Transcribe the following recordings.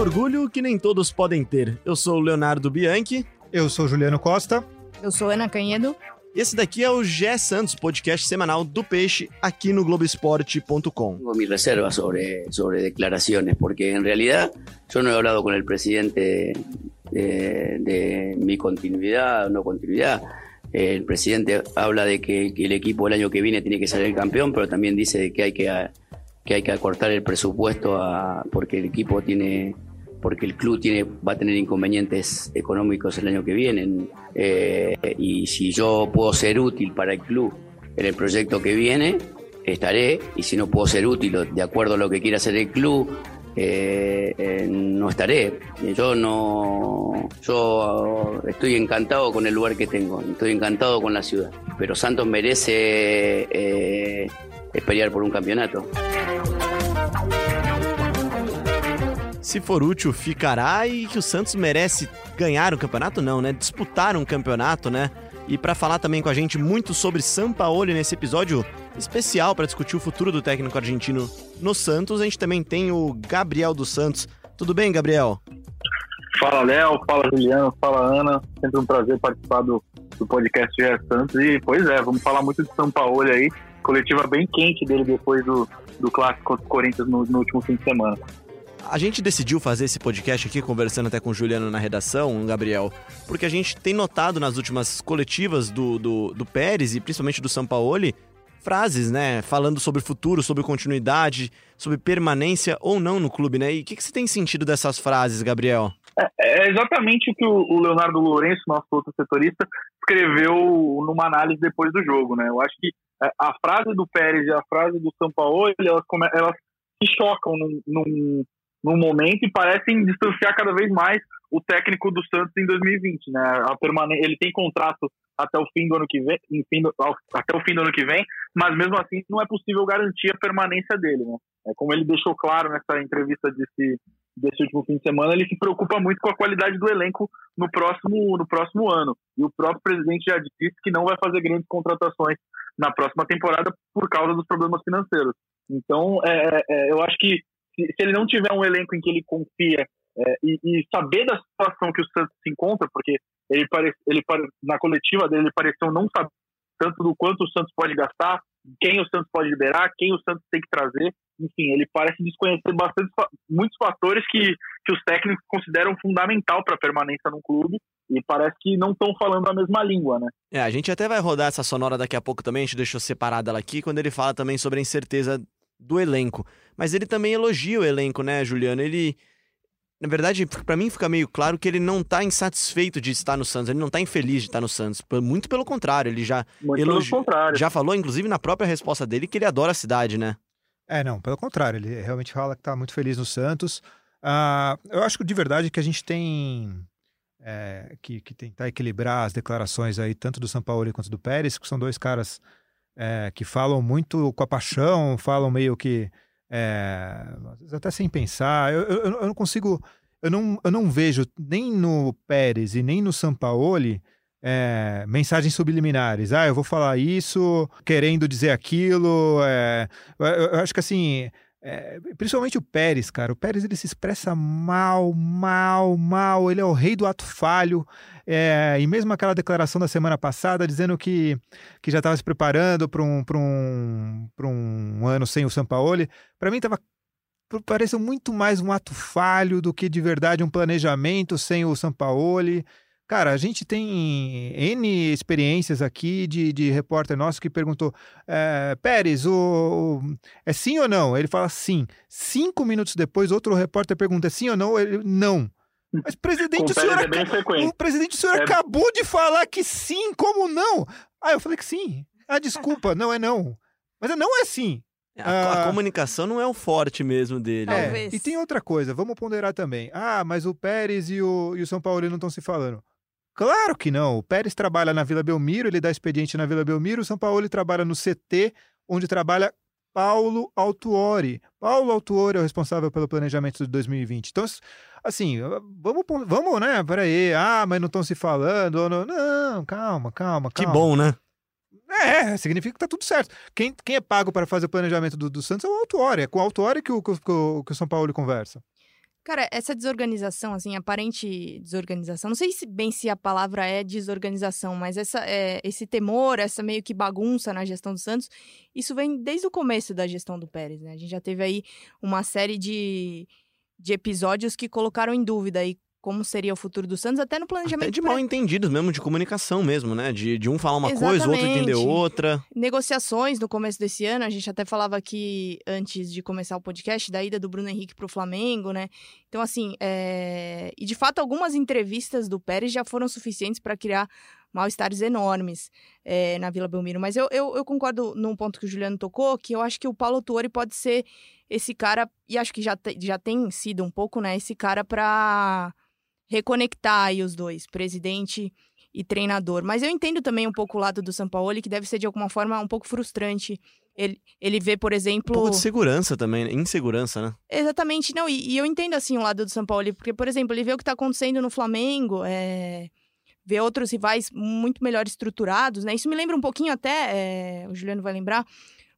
Orgulho que nem todos podem ter. Eu sou o Leonardo Bianchi Eu sou Juliano Costa. Eu sou Ana Canhedo. e esse daqui é o Gé Santos, podcast semanal do Peixe, aqui no Globoesporte.com. Tengo mis reservas sobre, sobre declaraciones, porque en realidad yo no he hablado con el presidente de, de mi continuidad o no continuidad. El presidente habla de que, que el equipo el año que viene tiene que campeón, pero también dice de que hay que, que hay que acortar el presupuesto a- porque el equipo tiene porque el club tiene, va a tener inconvenientes económicos el año que viene. Eh, y si yo puedo ser útil para el club en el proyecto que viene, estaré. Y si no puedo ser útil de acuerdo a lo que quiera hacer el club, eh, eh, no estaré. Yo no. Yo estoy encantado con el lugar que tengo, estoy encantado con la ciudad. Pero Santos merece pelear por un campeonato. Se for útil, ficará e que o Santos merece ganhar o campeonato, não, né? Disputar um campeonato, né? E para falar também com a gente muito sobre Sampaoli nesse episódio especial para discutir o futuro do técnico argentino no Santos, a gente também tem o Gabriel dos Santos. Tudo bem, Gabriel? Fala Léo, fala Juliano, fala Ana. Sempre um prazer participar do, do podcast GE Santos. E, pois é, vamos falar muito de São Paulo aí. Coletiva bem quente dele depois do, do clássico contra o Corinthians no, no último fim de semana. A gente decidiu fazer esse podcast aqui, conversando até com o Juliano na redação, Gabriel, porque a gente tem notado nas últimas coletivas do, do, do Pérez e principalmente do Sampaoli frases, né? Falando sobre futuro, sobre continuidade, sobre permanência ou não no clube, né? E o que, que você tem sentido dessas frases, Gabriel? É exatamente o que o, Leonardo Lourenço, nosso outro setorista, escreveu numa análise depois do jogo, né? Eu acho que é, a frase do Pérez e a frase do Sampaoli, elas, elas se chocam num, num, num momento e parecem distanciar cada vez mais o técnico do Santos em 2020, né? A permane ele tem contrato até o fim do ano que vem, do- até o fim do ano que vem, mas mesmo assim não é possível garantir a permanência dele, né? É como ele deixou claro nessa entrevista desse, desse último fim de semana, ele se preocupa muito com a qualidade do elenco no próximo, no próximo ano. E o próprio presidente já disse que não vai fazer grandes contratações na próxima temporada por causa dos problemas financeiros. Então, é, é, eu acho que se, se ele não tiver um elenco em que ele confia é, e, e saber da situação que o Santos se encontra, porque ele, pare, ele na coletiva dele ele pareceu não saber tanto do quanto o Santos pode gastar, quem o Santos pode liberar, quem o Santos tem que trazer. Enfim, ele parece desconhecer bastante, muitos fatores que, que os técnicos consideram fundamental para a permanência no clube e parece que não estão falando a mesma língua, né? É, a gente até vai rodar essa sonora daqui a pouco também, a gente deixou separada ela aqui, quando ele fala também sobre a incerteza do elenco. Mas ele também elogia o elenco, né, Juliano? Ele. Na verdade, pra mim fica meio claro que ele não tá insatisfeito de estar no Santos, ele não tá infeliz de estar no Santos. Muito pelo contrário, ele já Muito elogi- pelo contrário. já falou, inclusive, na própria resposta dele, que ele adora a cidade, né? É, não, pelo contrário, ele realmente fala que está muito feliz no Santos. Ah, eu acho que de verdade que a gente tem é, que, que tentar equilibrar as declarações aí, tanto do São Paulo quanto do Pérez, que são dois caras é, que falam muito com a paixão, falam meio que é, até sem pensar. Eu, eu, eu não consigo, eu não, eu não vejo nem no Pérez e nem no Sampaoli é, mensagens subliminares. Ah, eu vou falar isso querendo dizer aquilo. é, eu- eu acho que assim, é, principalmente o Pérez, cara. O Pérez ele se expressa mal, mal, mal. Ele é o rei do ato falho. é, e mesmo aquela declaração da semana passada dizendo que, que já estava se preparando para um, um, um ano sem o Sampaoli, para mim estava pareceu muito mais um ato falho do que de verdade um planejamento sem o Sampaoli. Cara, a gente tem N experiências aqui de, de repórter nosso que perguntou: é, Pérez, o, o- é sim ou não? Ele fala sim. Cinco minutos depois, outro repórter pergunta: é sim ou não? Ele, não. Mas, presidente, o senhor, é o presidente, o senhor É- acabou de falar que sim, como não? Ah, eu falei que sim. Ah, desculpa, não é não. Mas não é sim. A, a Ah. comunicação não é o forte mesmo dele. É, Talvez. e tem outra coisa, vamos ponderar também. Ah, mas o Pérez e o, e o São Paulo não estão se falando. Claro que não. O Pérez trabalha na Vila Belmiro, ele dá expediente na Vila Belmiro, o São Paulo ele trabalha no CT, onde trabalha Paulo Autuori. Paulo Autuori é o responsável pelo planejamento de 2020. Então, assim, vamos, vamos, né? Peraí, ah, mas não estão se falando. Não, não, calma, calma, calma. Que bom, né? É, significa que tá tudo certo. Quem, quem é pago para fazer o planejamento do, do Santos é o Autuori. É com o Autuori que o, que, o, que o São Paulo conversa. Cara, essa desorganização, assim, aparente desorganização, não sei se bem se a palavra é desorganização, mas essa, é, esse temor, essa meio que bagunça na gestão do Santos, isso vem desde o começo da gestão do Pérez, né? A gente já teve aí uma série de, de episódios que colocaram em dúvida aí como seria o futuro do Santos, até no planejamento. Até de mal entendidos mesmo, de comunicação mesmo, né? De, de um falar uma Exatamente. coisa, o outro entender outra. Negociações no começo desse ano, a gente até falava aqui antes de começar o podcast, da ida do Bruno Henrique para o Flamengo, né? Então, assim, é... e de fato, algumas entrevistas do Pérez já foram suficientes para criar mal-estares enormes é, na Vila Belmiro. Mas eu, eu, eu, concordo num ponto que o Juliano tocou, que eu acho que o Paulo Tuori pode ser esse cara, e acho que já, te, já tem sido um pouco, né? Esse cara para reconectar aí os dois, presidente e treinador. Mas eu entendo também um pouco o lado do Sampaoli, que deve ser de alguma forma um pouco frustrante. Ele, ele vê, por exemplo. Um pouco de segurança também, né? insegurança, né? Exatamente, não. E, e eu entendo assim o lado do Sampaoli, porque, por exemplo, ele vê o que está acontecendo no Flamengo, é... vê outros rivais muito melhor estruturados, né? Isso me lembra um pouquinho até, é... o Juliano vai lembrar,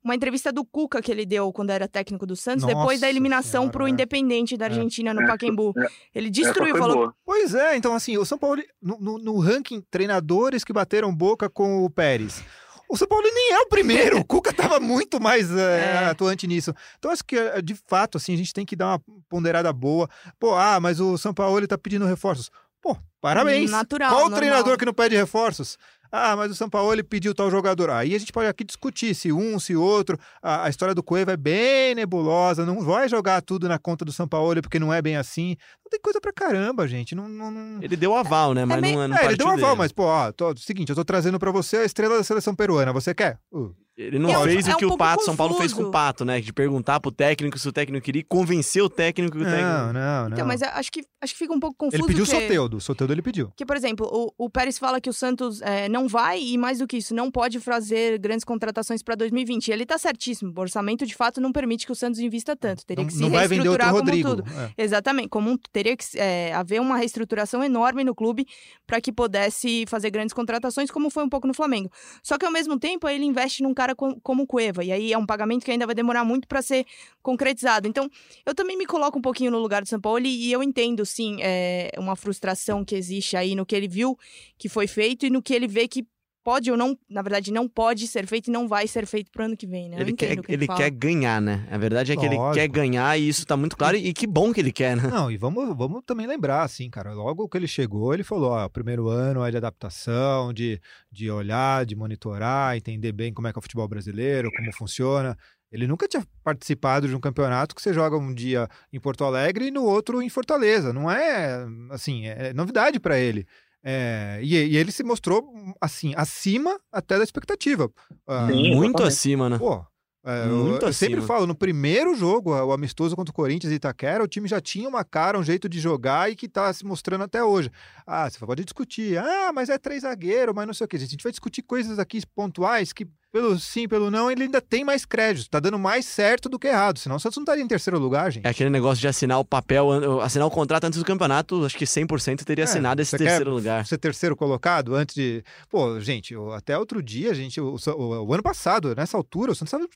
uma entrevista do Cuca que ele deu quando era técnico do Santos, Nossa depois da eliminação para o. Independente da é. Argentina é. no Pacaembu. É. Ele destruiu, falou. Boa. Pois é, então assim, o São Paulo, no, no, no ranking treinadores que bateram boca com o Pérez. O São Paulo nem é o primeiro. O Cuca estava muito mais é, atuante nisso. Então, acho que, de fato, assim, a gente tem que dar uma ponderada boa. Pô, ah, mas o São Paulo está pedindo reforços. Pô, parabéns. Natural. Qual normal. treinador que não pede reforços? Ah, mas o São Paulo ele pediu tal jogador. Aí a gente pode aqui discutir se um, se outro. A, a história do Cueva é bem nebulosa. Não vai jogar tudo na conta do São Paulo porque não é bem assim. Não tem coisa pra caramba, gente. Não, não, não... Ele deu aval, né? É mas é não, não é, ele deu aval, dele. mas, pô, ó, tô, seguinte, eu tô trazendo pra você a estrela da seleção peruana. Você quer? Uh. Ele não é, fez é o que um o Pato, confuso. São Paulo fez com o Pato, né? De perguntar pro técnico se o técnico queria convencer o técnico que o não, técnico. Não, não, não. Então, mas acho que, acho que fica um pouco confuso. Ele pediu o Soteudo, o Soteudo ele pediu. Que, por exemplo, o, o Pérez fala que o Santos é, não vai e, mais do que isso, não pode fazer grandes contratações para 2020. E ele tá certíssimo. O orçamento, de fato, não permite que o Santos invista tanto. Teria não, que se não vai vender outro como Rodrigo. tudo. É. Exatamente. Como um, teria que é, haver uma reestruturação enorme no clube para que pudesse fazer grandes contratações, como foi um pouco no Flamengo. Só que, ao mesmo tempo, ele investe num cara como o Cueva. E aí é um pagamento que ainda vai demorar muito para ser concretizado. Então, eu também me coloco um pouquinho no lugar do São Paulo e eu entendo, sim, é, uma frustração que existe aí no que ele viu que foi feito e no que ele vê que pode ou não, na verdade, não pode ser feito e não vai ser feito pro ano que vem, né? ele quer, que ele, quer ganhar, né? A verdade é que Lógico. ele quer ganhar e isso tá muito claro e, e que bom que ele quer, né? Não, e vamos, vamos também lembrar, assim, cara, logo que ele chegou, ele falou, ó, o primeiro ano é de adaptação, de, de olhar, de monitorar, entender bem como é que é o futebol brasileiro, como funciona. Ele nunca tinha participado de um campeonato que você joga um dia em Porto Alegre e no outro em Fortaleza. Não é, assim, é novidade para ele. É, e, e, ele se mostrou, assim, acima até da expectativa. Ah, Sim, muito acima, né? Pô, é, Muito eu, eu sempre falo, no primeiro jogo, o amistoso contra o Corinthians e Itaquera, o time já tinha uma cara, um jeito de jogar e que tá se mostrando até hoje. Ah, você pode discutir, ah, mas é três zagueiro, mas não sei o que. A gente vai discutir coisas aqui pontuais que pelo sim, pelo não, ele ainda tem mais crédito. Tá dando mais certo do que errado. Senão o Santos não estaria em terceiro lugar, gente. É aquele negócio de assinar o papel, assinar o contrato antes do campeonato, acho que 100% teria é, assinado esse terceiro lugar. Ser terceiro colocado antes de. Pô, gente, até outro dia, gente, o, o, o ano passado, nessa altura, o Santos estava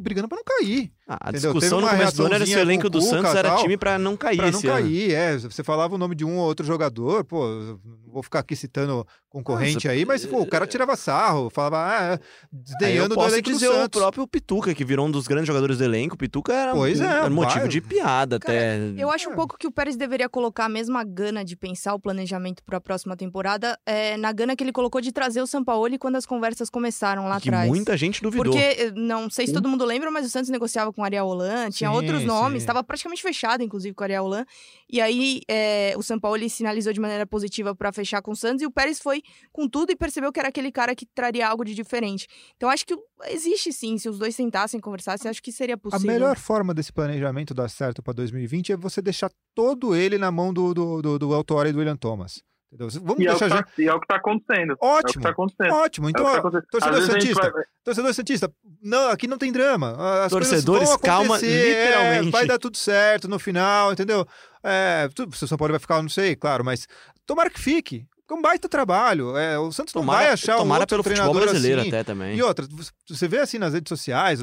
brigando para não cair. Ah, a discussão no começo do ano era se o elenco do Santos era time para não cair pra não cair, é. Você falava o nome de um ou outro jogador, pô, vou ficar aqui citando concorrente Nossa, aí, mas pô, o cara tirava sarro, falava, ah, é, desdenhando do elenco dizer do Santos. o próprio Pituca, que virou um dos grandes jogadores do elenco. O Pituca era, pois um, é, era motivo vai. de piada cara, até. Eu acho um pouco que o Pérez deveria colocar a mesma gana de pensar o planejamento para a próxima temporada é, na gana que ele colocou de trazer o Sampaoli quando as conversas começaram lá que atrás. muita gente duvidou. Porque, eh, não sei se todo mundo lembra, mas o Santos negociava com o Ariel Holan, tinha sim, outros nomes, estava praticamente fechado, inclusive, com o Ariel Holan. E aí é, o Sampaoli sinalizou de maneira positiva para fechar com o Santos e o Pérez foi com tudo e percebeu que era aquele cara que traria algo de diferente. Então acho que existe sim, se os dois sentassem, conversassem, acho que seria possível. A melhor forma desse planejamento dar certo para 2020 é você deixar todo ele na mão do, do, do, do e do William Thomas. Entendeu? Vamos E é, o deixar que já. tá, e é o que tá acontecendo. É o que Ótimo. tá acontecendo. Ótimo. Então, É tá acontecendo. torcedor Santista, vai- torcedor Santista, não, aqui não tem drama. As Torcedores, calma, é, literalmente. vai dar tudo certo no final, entendeu? É, o São Paulo vai ficar, não sei, claro, mas tomara que fique. É um baita trabalho. É, o Santos não vai Tomara, achar um tomara outro pelo futebol treinador brasileiro assim. até também. E outra, você vê assim nas redes sociais,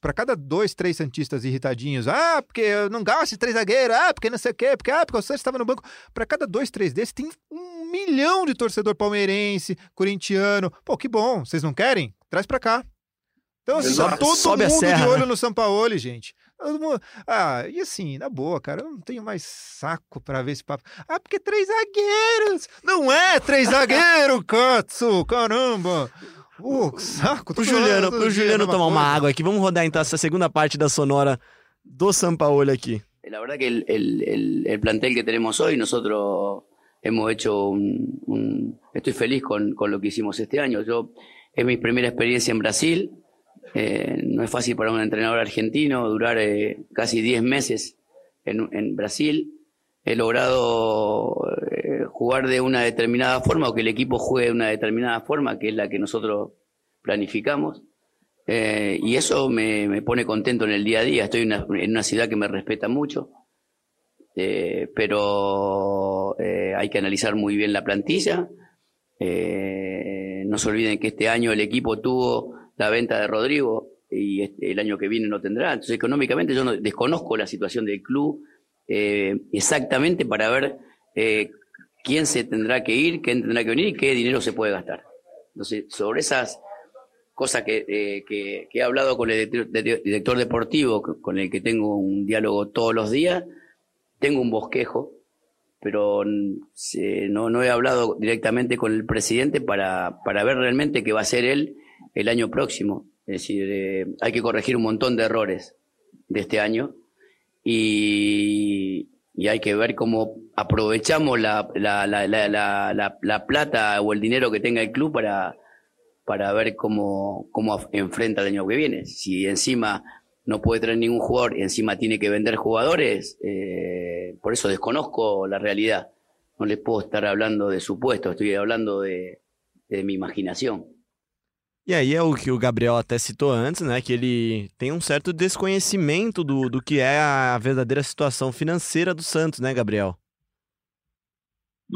para cada dois, três Santistas irritadinhos, ah, porque eu não gosto de três zagueiros, ah, porque não sei o quê, porque, ah, porque o Santos estava no banco. Para cada dois, três desses, tem um milhão de torcedor palmeirense, corintiano. Pô, que bom, vocês não querem? Traz pra cá. Então, assim, tá todo Sobe a mundo serra, de olho né? no Sampaoli, gente. Ah, e assim, na boa, cara, eu não tenho mais saco pra ver esse papo. Ah, porque três zagueiros! Não é três zagueiros, Katsu! Caramba! Que saco! Pro Juliano, pro Juliano mesma tomar uma água aqui. Vamos rodar então essa segunda parte da sonora do Sampaoli aqui. La verdad que el, el- el- el plantel que tenemos hoy, nosotros hemos hecho un... un- estoy feliz con, con lo que hicimos este año. Yo Es mi primera experiencia en Brasil. Eh, no es fácil para un entrenador argentino durar eh, casi 10 meses en, Brasil. He logrado eh, jugar de una determinada forma o que el equipo juegue de una determinada forma, que es la que nosotros planificamos. Y eso me, pone contento en el día a día. Estoy en una, ciudad que me respeta mucho, pero hay que analizar muy bien la plantilla. No se olviden que este año el equipo tuvo la venta de Rodrigo y este- el año que viene no tendrá. Entonces, económicamente yo no, desconozco la situación del club eh, exactamente para ver eh, quién se tendrá que ir, quién tendrá que venir y qué dinero se puede gastar. Entonces, sobre esas cosas que, eh, que- que he hablado con el director, de- director deportivo, con el que tengo un diálogo todos los días, tengo un bosquejo, pero mm, no, no he hablado directamente con el presidente para, para ver realmente qué va a hacer él el año próximo. Es decir, eh, hay que corregir un montón de errores de este año y, hay que ver cómo aprovechamos la, la, la, la, la, la- la plata o el dinero que tenga el club para, para ver cómo, cómo enfrenta el año que viene. Si encima no puede traer ningún jugador y encima tiene que vender jugadores, eh, por eso desconozco la realidad. No les puedo estar hablando de supuesto, estoy hablando de, de mi imaginación. E aí é o que o Gabriel até citou antes, né? Que ele tem um certo desconhecimento do, do que é a verdadeira situação financeira do Santos, né, Gabriel?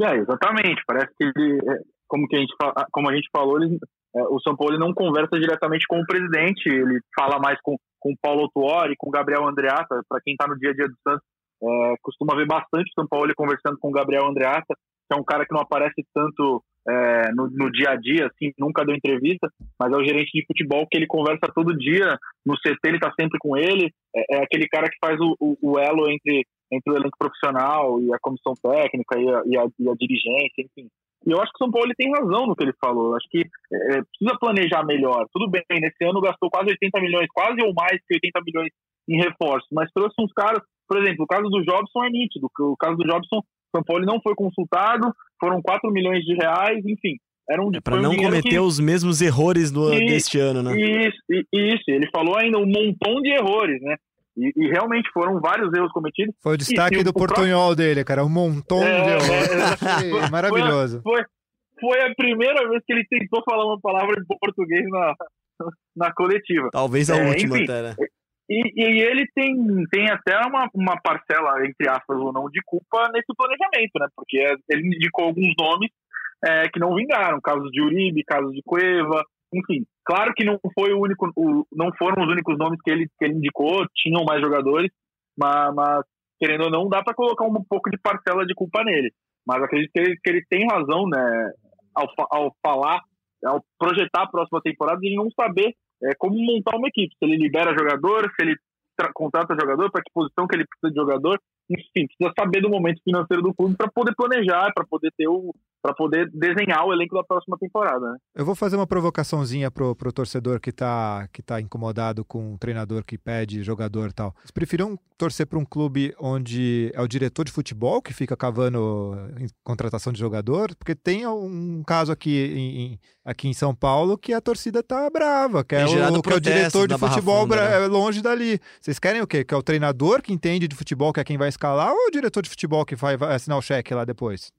É, exatamente. Parece que ele, é, como, que a, gente, como a gente falou, ele, é, o São Paulo não conversa diretamente com o presidente, ele fala mais com, com o Paulo Tuori, com o Gabriel Andreata. Para quem está no dia a dia do Santos, é, costuma ver bastante o São Paulo conversando com o Gabriel Andreata, que é um cara que não aparece tanto é, no, no dia a dia, assim, nunca deu entrevista, mas é o gerente de futebol que ele conversa todo dia. No CT ele está sempre com ele, é, é aquele cara que faz o, o, o elo entre entre o elenco profissional e a comissão técnica e a, e a, e a dirigência, enfim. E eu acho que o São Paulo ele tem razão no que ele falou. Eu acho que é, precisa planejar melhor. Tudo bem, nesse ano gastou quase 80 milhões, quase ou mais que 80 milhões em reforços, mas trouxe uns caras, por exemplo, o caso do Jobson é nítido. O caso do Jobson, São Paulo não foi consultado, foram 4 milhões de reais, enfim. Era um, É pra foi um não dinheiro cometer que- os mesmos errores do, E- deste ano, né? isso, isso, ele falou ainda um montão de erros, né? E, e realmente foram vários erros cometidos. Foi o destaque E- do o próprio- portunhol dele, cara. Um montão É, de é, erros. é. Achei Maravilhoso. Foi, foi a primeira vez que ele tentou falar uma palavra em português na, na coletiva. Talvez a É, última enfim. até, né? E, e ele tem, tem até uma, uma parcela, entre aspas ou não, de culpa nesse planejamento, né? Porque ele indicou alguns nomes é, que não vingaram, casos de Uribe, casos de Cueva, enfim. Claro que não foi o único, o- não foram os únicos nomes que ele, que ele indicou, tinham mais jogadores, mas, mas, querendo ou não, dá para colocar um pouco de parcela de culpa nele. Mas acredito que ele, que ele tem razão, né? Ao, ao falar, ao projetar a próxima temporada, de não saber é, como montar uma equipe. Se ele libera jogador, se ele tra- contrata jogador, para que posição que ele precisa de jogador. Enfim, precisa saber do momento financeiro do clube para poder planejar, para poder ter o, para poder desenhar o elenco da próxima temporada. Né? Eu vou fazer uma provocaçãozinha pro, pro torcedor que tá, que tá incomodado com um treinador que pede jogador e tal. Vocês preferiam torcer para um clube onde é o diretor de futebol que fica cavando em contratação de jogador? Porque tem um caso aqui em, em- aqui em São Paulo que a torcida tá brava, que é, o, que é o diretor de futebol Funda, né? é longe dali. Vocês querem o quê? Que é o treinador que entende de futebol, que é quem vai escalar, ou o diretor de futebol que vai, vai assinar o cheque lá depois?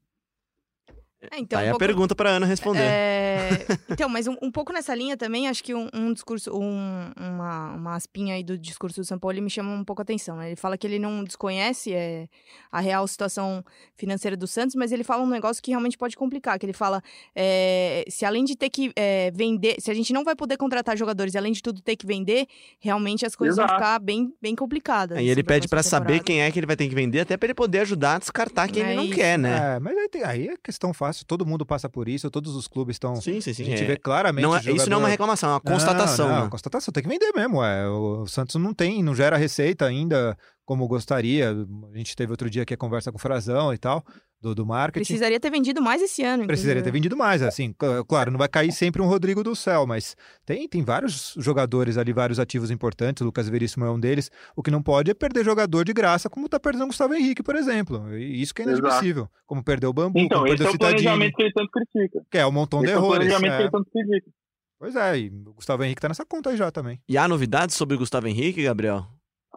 É, então, Aí um a pouco- pergunta pra Ana responder. É, então, mas um, um pouco nessa linha também, acho que um, um discurso, um- uma, uma aspinha aí do discurso do São Paulo me chama um pouco a atenção. Né? Ele fala que ele não desconhece é, a real situação financeira do Santos, mas ele fala um negócio que realmente pode complicar. Que ele fala, é, se além de ter que é, vender, se a gente não vai poder contratar jogadores e além de tudo ter que vender, realmente as coisas vão Exato. ficar bem, bem complicadas. Aí ele assim, pede próxima saber quem é que ele vai ter que vender, até pra ele poder ajudar a descartar quem É ele não isso. quer, né? É, mas aí, tem- aí é questão fácil, todo mundo passa por isso, todos os clubes estão. Sim, sim, sim. a gente é. vê claramente. Não é- jogador... Isso não é uma reclamação, é uma Não, constatação. Não, né? constatação, tem que vender mesmo. É. O Santos não tem, não gera receita ainda como gostaria. A gente teve outro dia aqui a conversa com o Frazão e tal, do, do marketing. Precisaria ter vendido mais esse ano. Precisaria ter inclusive. vendido mais, assim, cl- claro, não vai cair sempre um Rodrigo do céu, mas tem, tem vários jogadores ali, vários ativos importantes, o Lucas Veríssimo é um deles, o que não pode é perder jogador de graça, como tá perdendo o Gustavo Henrique, por exemplo, e isso que é Exato. inadmissível, como perdeu o Bambu, Então, como esse perdeu é o Citadini, planejamento que ele tanto critica. que é um montão de Esse é o erros, planejamento que é. ele tanto critica. pois é, e o Gustavo Henrique tá nessa conta aí já também. E há novidades sobre o Gustavo Henrique, Gabriel?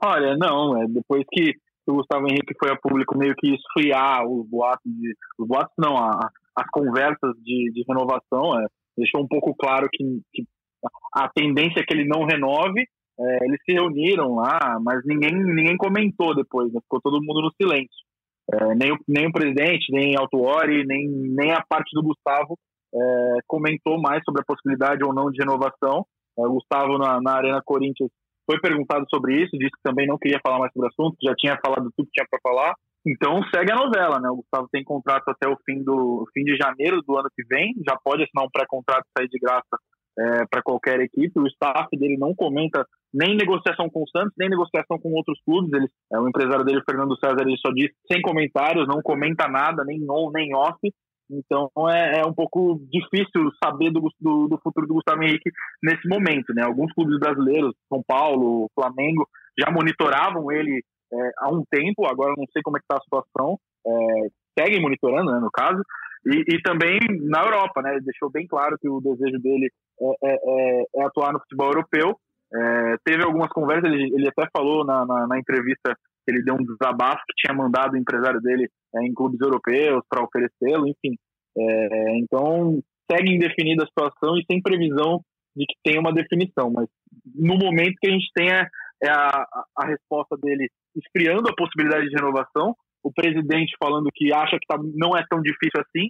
Olha, não, é depois que o Gustavo Henrique foi a público meio que esfriar os boatos de. Os boatos não, a- as conversas de, de renovação, é, deixou um pouco claro que, que a tendência é que ele não renove. é, eles se reuniram lá, mas ninguém, ninguém comentou depois, né? ficou todo mundo no silêncio. É, nem, o, nem o presidente, nem Altuori, nem, nem a parte do Gustavo é, comentou mais sobre a possibilidade ou não de renovação. É, o Gustavo, na, na Arena Corinthians, foi perguntado sobre isso, disse que também não queria falar mais sobre o assunto, já tinha falado tudo que tinha para falar. Então segue a novela, né? O Gustavo tem contrato até o fim do fim de janeiro do ano que vem, já pode assinar um pré-contrato sair de graça para qualquer equipe. O staff dele não comenta nem negociação com o Santos, nem negociação com outros clubes. Ele, é, o empresário dele, Fernando César, ele só diz sem comentários, não comenta nada, nem on, nem off. Então é, é um pouco difícil saber do, do, do, futuro do Gustavo Henrique nesse momento, né? Alguns clubes brasileiros, São Paulo, Flamengo, já monitoravam ele é, há um tempo. Agora não sei como é que está a situação. É, seguem monitorando, né, no caso. E, e, também na Europa, né? Deixou bem claro que o desejo dele é, é, é atuar no futebol europeu. É, teve algumas conversas, ele, ele até falou na, na, na, entrevista ele deu um desabafo que tinha mandado o empresário dele é, em clubes europeus para oferecê-lo, enfim. É, então, segue indefinida a situação e sem previsão de que tenha uma definição. Mas no momento que a gente tem é, a, a resposta dele esfriando a possibilidade de renovação, o presidente falando que acha que tá, não é tão difícil assim,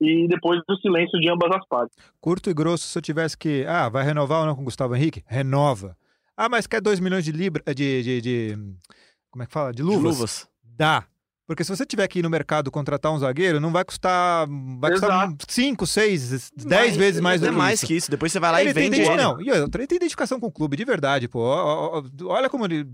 e depois do silêncio de ambas as partes. Curto e grosso, se eu tivesse que. Ah, vai renovar ou não com o Gustavo Henrique? Renova. Ah, mas quer 2 milhões de libras. De, de, de, Como é que fala? De luvas? De luvas. Dá. Porque se você tiver que ir no mercado contratar um zagueiro, não vai custar. Vai custar 5, 6, 10 vezes mais do é que mais isso. que isso. Depois você vai lá ele e vende tem ele. Não, e outra, ele tem identificação com o clube, de verdade, pô. Olha como ele,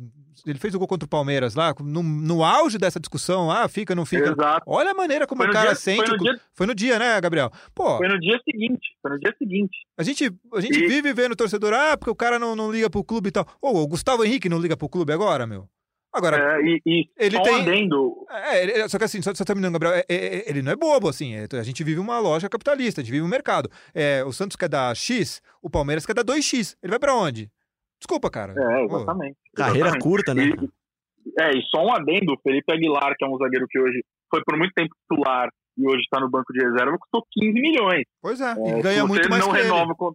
ele fez o gol contra o Palmeiras lá, no, no auge dessa discussão, ah, fica, não fica. Exato. Olha a maneira como o cara dia, sente. Foi no, dia, foi no dia, né, Gabriel? Pô. Foi no dia seguinte. Foi no dia seguinte. A gente, a gente E- vive vendo o torcedor, ah, porque o cara não, não liga pro clube e tal. Ô, o Gustavo Henrique não liga pro clube agora, meu? Agora, É, e, e Ele só tem- um adendo, É, ele- só que assim, só, só terminando, Gabriel, é- é- ele não é bobo, assim. é- a gente vive uma loja capitalista, a gente vive um mercado. É, o Santos quer dar X, o Palmeiras quer dar 2X. Ele vai pra onde? Desculpa, cara. é, Pô, exatamente. Carreira exatamente. curta, né? E, é, e só um adendo, o Felipe Aguilar, que é um zagueiro que hoje foi por muito tempo titular e hoje está no banco de reserva, custou 15 milhões. Pois é, É, e ganha muito você mais não que ele. renova com...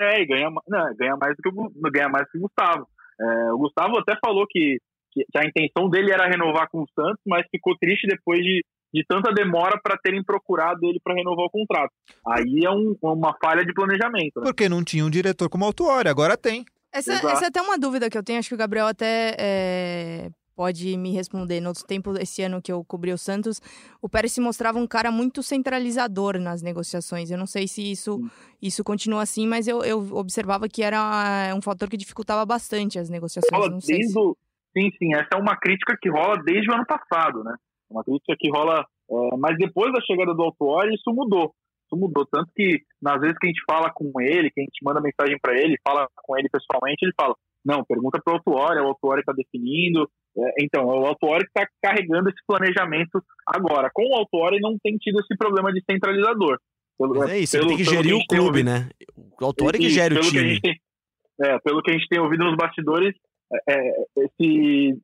É, e ganha, não, ganha mais do que o, ganha mais que o Gustavo. É, o Gustavo até falou que, que, que a intenção dele era renovar com o Santos, mas ficou triste depois de, de tanta demora para terem procurado ele para renovar o contrato. Aí é um- uma falha de planejamento. Né? Porque não tinha um diretor como Autuori, agora tem. Essa, essa é até uma dúvida que eu tenho, acho que o Gabriel até é, pode me responder. No outro tempo, esse ano que eu cobri o Santos, o Pérez se mostrava um cara muito centralizador nas negociações. Eu não sei se isso, isso continua assim, mas eu, eu observava que era um fator que dificultava bastante as negociações. sei desde se... Sim, sim, essa é uma crítica que rola desde o ano passado, né? Uma crítica que rola, é, mas depois da chegada do Autuori, isso mudou. Isso mudou, tanto que nas vezes que a gente fala com ele, que a gente manda mensagem para ele, fala com ele pessoalmente, ele fala, não, pergunta para o Autuori, o Autuori está definindo. É, então, é o Autuori que está carregando esse planejamento agora. Com o Autuori não tem tido esse problema de centralizador. Pelo- Mas é isso, ele pelo- tem que gerir o clube, ouvido- né? O autor é que gere o que time. gente é, pelo que a gente tem ouvido nos bastidores, é, esse,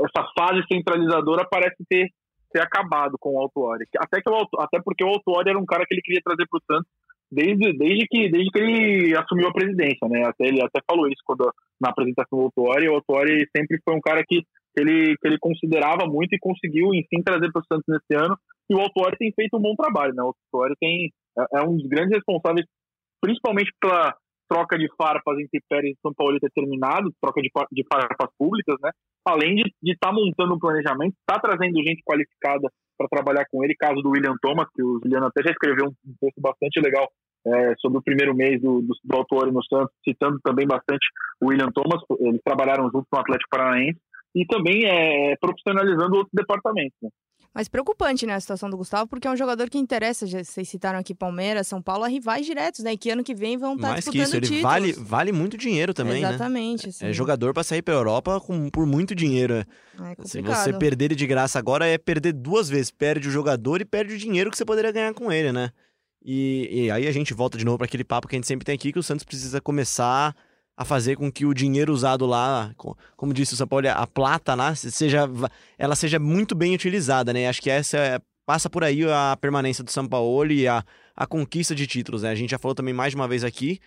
essa fase centralizadora parece ter ter acabado com o Autuori. Até, que o, até porque o Autuori era um cara que ele queria trazer para o Santos desde, desde, que, desde que ele assumiu a presidência, né? Até, ele até falou isso quando, na apresentação do Autuori. O Autuori sempre foi um cara que ele, que ele considerava muito e conseguiu, enfim, trazer para o Santos nesse ano. E o Autuori tem feito um bom trabalho, né? O Autuori tem, é, é um dos grandes responsáveis, principalmente pela troca de farpas entre Pérez e São Paulo ter terminado, troca de, de farpas públicas, né? Além de estar tá montando um planejamento, está trazendo gente qualificada para trabalhar com ele, caso do William Thomas, que o Juliano até já escreveu um, texto bastante legal é, sobre o primeiro mês do, do, do no Santos, citando também bastante o William Thomas, eles trabalharam junto com o Atlético Paranaense, e também é, profissionalizando outros departamentos. Né? Mas preocupante, né, a situação do Gustavo, porque é um jogador que interessa. Já, vocês citaram aqui Palmeiras, São Paulo, a rivais diretos, né? Que ano que vem vão estar tá Mais disputando que isso, ele títulos. vale, vale muito dinheiro também, Exatamente, né? É jogador para sair pra Europa com, por muito dinheiro. É Se você perder ele de graça agora, é perder duas vezes. Perde o jogador e perde o dinheiro que você poderia ganhar com ele, né? E, e aí a gente volta de novo para aquele papo que a gente sempre tem aqui, que o Santos precisa começar a fazer com que o dinheiro usado lá, como disse o São Paulo, a plata seja, ela seja muito bem utilizada, né? Acho que essa é, passa por aí a permanência do São Paulo e a, a conquista de títulos, né? A gente já falou também mais de uma vez aqui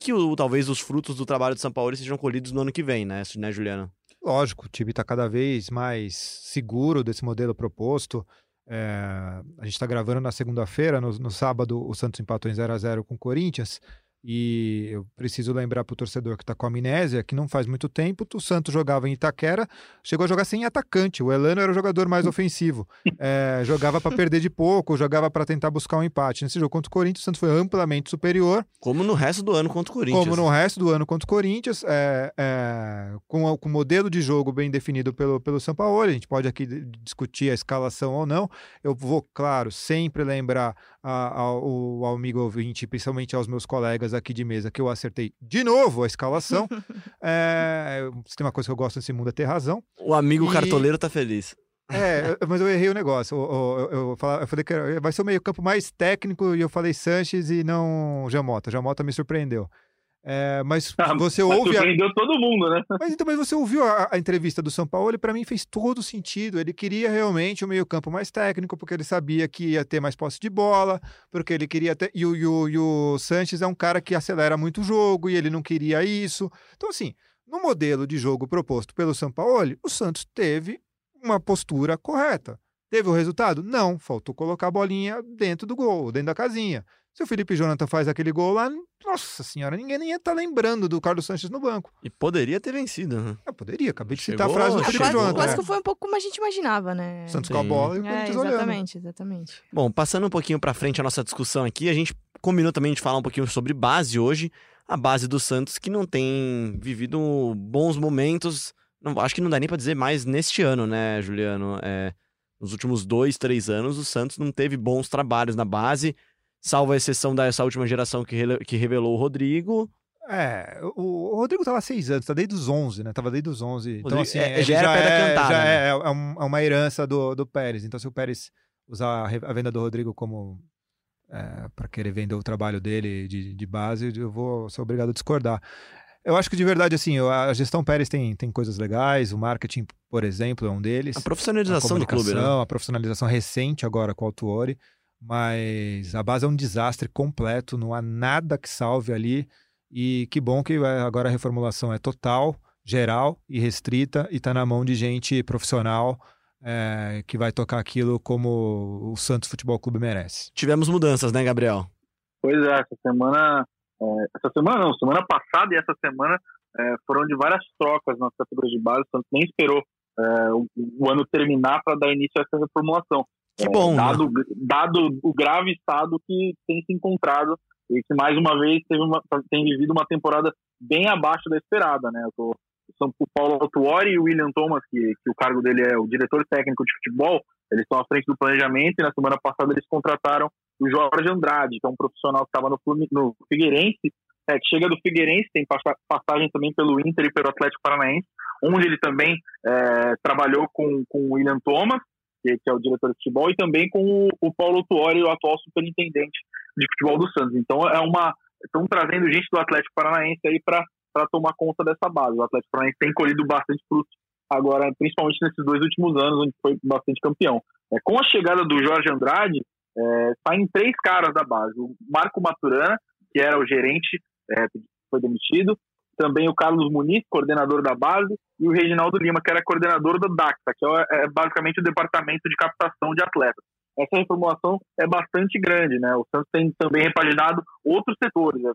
que o, talvez os frutos do trabalho do São Paulo sejam colhidos no ano que vem, né, né Juliana? Lógico, o time está cada vez mais seguro desse modelo proposto. É, a gente está gravando na segunda-feira, no, no, sábado o Santos empatou em 0 a 0 com o Corinthians. E eu preciso lembrar para o torcedor que está com amnésia que não faz muito tempo o Santos jogava em Itaquera, chegou a jogar sem atacante. O Elano era o jogador mais ofensivo. É, jogava para perder de pouco, jogava para tentar buscar um empate. Nesse jogo contra o Corinthians, o Santos foi amplamente superior. Como no resto do ano contra o Corinthians. Como no resto do ano contra o Corinthians, é, é, com, com o modelo de jogo bem definido pelo, pelo São Paulo. A gente pode aqui discutir a escalação ou não. Eu vou, claro, sempre lembrar ao, ao amigo ouvinte, principalmente aos meus colegas aqui de mesa, que eu acertei de novo a escalação. é, se tem uma coisa que eu gosto nesse mundo é ter razão. O amigo E- cartoleiro tá feliz. É, mas eu errei o negócio. Eu, eu- eu- eu falei que vai ser o meio-campo mais técnico e eu falei Sanches e não Jamota. Jamota me surpreendeu. É, mas Ah, você Mas ouve. A... surpreendeu todo mundo, né? Mas então, mas você ouviu a, a entrevista do São Paulo e para mim fez todo sentido. Ele queria realmente o meio-campo mais técnico, porque ele sabia que ia ter mais posse de bola, porque ele queria ter. E o, e o, e o Sanches é um cara que acelera muito o jogo e ele não queria isso. Então, assim, no modelo de jogo proposto pelo São Paulo, o Santos teve uma postura correta. Teve o resultado? Não. Faltou colocar a bolinha dentro do gol, dentro da casinha. Se o Felipe Jonathan faz aquele gol lá, nossa senhora, ninguém nem ia estar lembrando do Carlos Sanches no banco. E poderia ter vencido, né? Eu poderia, acabei de citar Chegou, a frase do Felipe o Jonathan. clássico é. foi um pouco como a gente imaginava, né? Santos com a Sim. bola e o É, Corinthians olhando. exatamente, exatamente. Bom, passando um pouquinho pra frente a nossa discussão aqui, a gente combinou também de falar um pouquinho sobre base hoje. A base do Santos que não tem vivido bons momentos. Não, acho que não dá nem pra dizer mais neste ano, né, Juliano? É, nos últimos dois, três anos, o Santos não teve bons trabalhos na base, salvo a exceção dessa última geração que, rele- que revelou o Rodrigo. É, o, o Rodrigo tava há seis anos, tá desde os 11, né? Tava desde os 11. Então, assim, é, já era pedra é, cantada, já né? é, é é uma herança do, do Pérez. Então, se o Pérez usar a re- venda do Rodrigo como é, para querer vender o trabalho dele de, de base, eu vou ser obrigado a discordar. Eu acho que de verdade, assim, a gestão Pérez tem, tem coisas legais, o marketing, por exemplo, é um deles. A profissionalização a do clube, né? a profissionalização recente agora com o Altuori, mas a base é um desastre completo, não há nada que salve ali. E que bom que eh, agora a reformulação é total, geral e restrita e está na mão de gente profissional eh, que vai tocar aquilo como o Santos Futebol Clube merece. Tivemos mudanças, né, Gabriel? Pois é, essa semana. é, essa semana não, semana passada e essa semana é, foram de várias trocas nas categorias de base, o Santos nem esperou é, o, o ano terminar para dar início a essa reformulação. Que bom, né? dado, dado o grave estado que tem se encontrado e que mais uma vez teve uma, tem vivido uma temporada bem abaixo da esperada, né? O, São Paulo Autuori e o William Thomas, que, que o cargo dele é o diretor técnico de futebol, eles estão à frente do planejamento e na semana passada eles contrataram o Jorge Andrade, que é um profissional que estava no, no Figueirense, é, que chega do Figueirense, tem passa- passagem também pelo Inter e pelo Atlético Paranaense, onde ele também é, trabalhou com, com o William Thomas, que, é o diretor de futebol, e também com o, Paulo Tuori, o atual superintendente de futebol do Santos. Então é uma estão trazendo gente do Atlético Paranaense aí para tomar conta dessa base. O Atlético Paranaense tem colhido bastante frutos agora, principalmente nesses dois últimos anos, onde foi bastante campeão. É, com a chegada do Jorge Andrade, é, saem três caras da base. O Marco Maturana, que era o gerente, é, foi demitido. Também o Carlos Muniz, coordenador da base. E o Reginaldo Lima, que era coordenador do DACTA, que é, é basicamente o departamento de captação de atletas. Essa reformulação é bastante grande, né? O Santos tem também repaginado outros setores, né?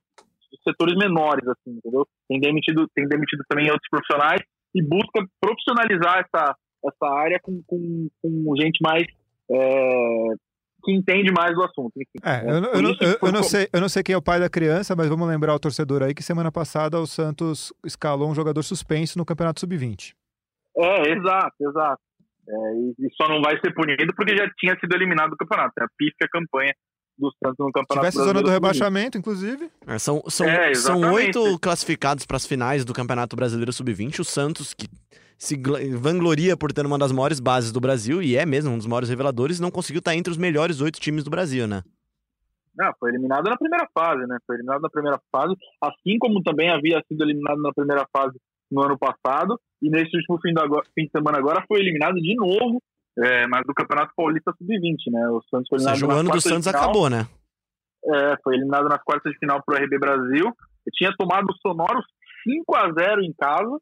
setores menores, assim, entendeu? Tem demitido, tem demitido também outros profissionais e busca profissionalizar essa, essa área com, com, com gente mais é, que entende mais do assunto. Enfim, é, né? eu, eu, eu, eu, não sei, eu não sei quem é o pai da criança, mas vamos lembrar o torcedor aí que semana passada o Santos escalou um jogador suspenso no Campeonato Sub-20. É, exato, exato. É, e, só não vai ser punido porque já tinha sido eliminado do campeonato. É a pífia campanha do Santos no campeonato. Tivesse zona do rebaixamento, inclusive. É, são, são, é, são oito classificados para as finais do Campeonato Brasileiro Sub-20. O Santos, que se vangloria por ter uma das maiores bases do Brasil, e é mesmo um dos maiores reveladores, não conseguiu estar entre os melhores oito times do Brasil, né? Não, foi eliminado na primeira fase, né? Foi eliminado na primeira fase, assim como também havia sido eliminado na primeira fase no ano passado, e nesse último fim, fim de semana agora foi eliminado de novo, é, mas do Campeonato Paulista Sub-20, né? O Santos foi eliminado. Ou seja, o ano do Santos acabou, né? É, foi eliminado nas quartas de final pro RB Brasil. Eu tinha tomado sonoros 5 a 0 em casa,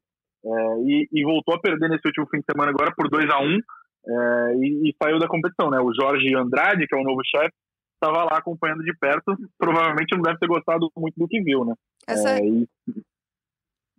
é, e, e, voltou a perder nesse último fim de semana agora por 2 a 1 é, e, e, saiu da competição, né? O Jorge Andrade, que é o novo chefe, estava lá acompanhando de perto. Provavelmente não deve ter gostado muito do que viu, né? Essa... É, e...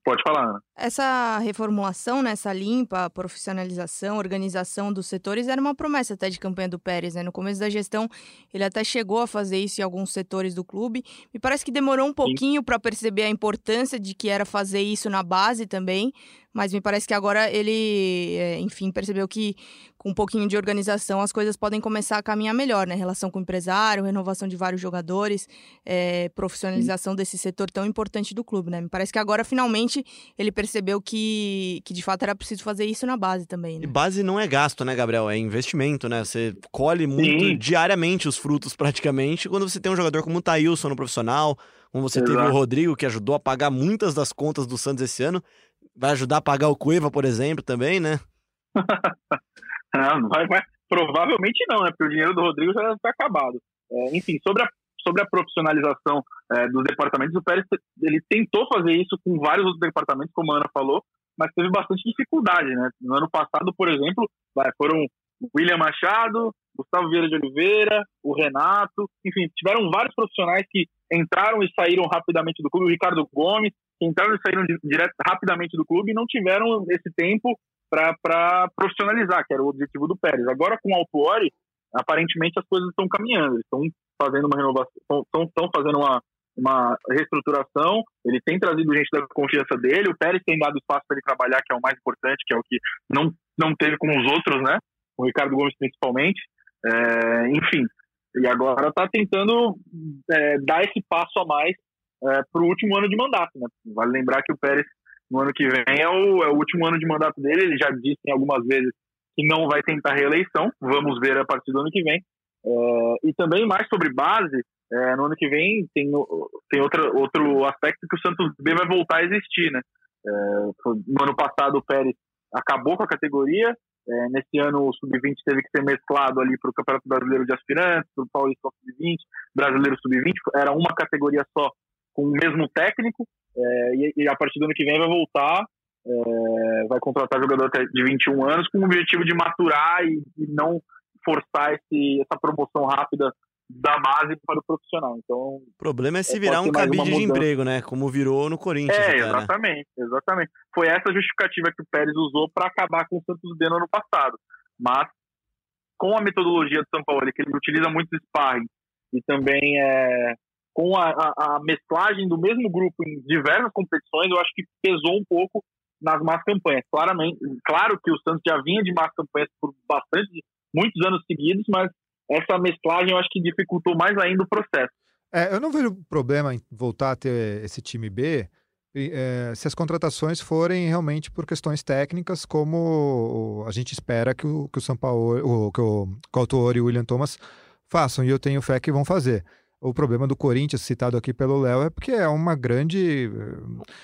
Pode falar, Ana. Essa reformulação, né, essa limpa, profissionalização, organização dos setores era uma promessa até de campanha do Pérez, né? No começo da gestão, ele até chegou a fazer isso em alguns setores do clube. Me parece que demorou um pouquinho para perceber a importância de que era fazer isso na base também, mas me parece que agora ele, é, enfim, percebeu que com um pouquinho de organização as coisas podem começar a caminhar melhor, né? Relação com o empresário, renovação de vários jogadores, é, profissionalização Sim. desse setor tão importante do clube, né? Me parece que agora finalmente ele percebeu que, que de fato era preciso fazer isso na base também. Né? E base não é gasto, né, Gabriel? É investimento, né? Você colhe muito Sim. diariamente os frutos praticamente quando você tem um jogador como o Thailson no profissional, como você Exato. teve o Rodrigo, que ajudou a pagar muitas das contas do Santos esse ano. Vai ajudar a pagar o Cueva, por exemplo, também, né? não, vai, vai, provavelmente não, né? Porque o dinheiro do Rodrigo já está acabado. É, enfim, sobre a, sobre a profissionalização é, dos departamentos, o Pérez ele tentou fazer isso com vários outros departamentos, como a Ana falou, mas teve bastante dificuldade, né? No ano passado, por exemplo, foram William Machado, Gustavo Vieira de Oliveira, o Renato, enfim, tiveram vários profissionais que entraram e saíram rapidamente do clube, o Ricardo Gomes, que entraram e saíram direto, rapidamente do clube e não tiveram esse tempo para profissionalizar, que era o objetivo do Pérez. Agora, com o Altuori, aparentemente as coisas estão caminhando, estão fazendo uma renovação, estão fazendo uma, uma reestruturação, ele tem trazido gente da confiança dele, o Pérez tem dado espaço para ele trabalhar, que é o mais importante, que é o que não, não teve com os outros, né? O Ricardo Gomes principalmente. É, enfim, e agora está tentando é, dar esse passo a mais é, para o último ano de mandato. Né? Vale lembrar que o Pérez, no ano que vem, é o, é o último ano de mandato dele. Ele já disse algumas vezes que não vai tentar reeleição. Vamos ver a partir do ano que vem. É, e também mais sobre base, é, no ano que vem tem, tem outro, outro aspecto que o Santos B vai voltar a existir. Né? É, no ano passado o Pérez acabou com a categoria, é, nesse ano, o Sub-20 teve que ser mesclado ali para o Campeonato Brasileiro de Aspirantes, para o Paulista Sub-20, Brasileiro Sub-20, era uma categoria só, com o mesmo técnico, é, e, e, a partir do ano que vem vai voltar, é, vai contratar jogador de 21 anos com o objetivo de maturar e, e não forçar esse, essa promoção rápida da base para o profissional. Então, o problema é se virar um cabide de emprego, né? Como virou no Corinthians. É, até, né? exatamente, né? exatamente. Foi essa justificativa que o Pérez usou para acabar com o Santos B no ano passado. Mas com a metodologia do São Paulo, que ele utiliza muito sparring e também é, com a, a, a, mesclagem do mesmo grupo em diversas competições, eu acho que pesou um pouco nas más campanhas. Claramente, claro que o Santos já vinha de más campanhas por bastante, muitos anos seguidos, mas essa mesclagem eu acho que dificultou mais ainda o processo. É, eu não vejo problema em voltar a ter esse time B é, se as contratações forem realmente por questões técnicas, como a gente espera que o, que o São Paulo, o, que o Couture e o William Thomas façam, e eu tenho fé que vão fazer. O problema do Corinthians, citado aqui pelo Léo, é porque é uma grande.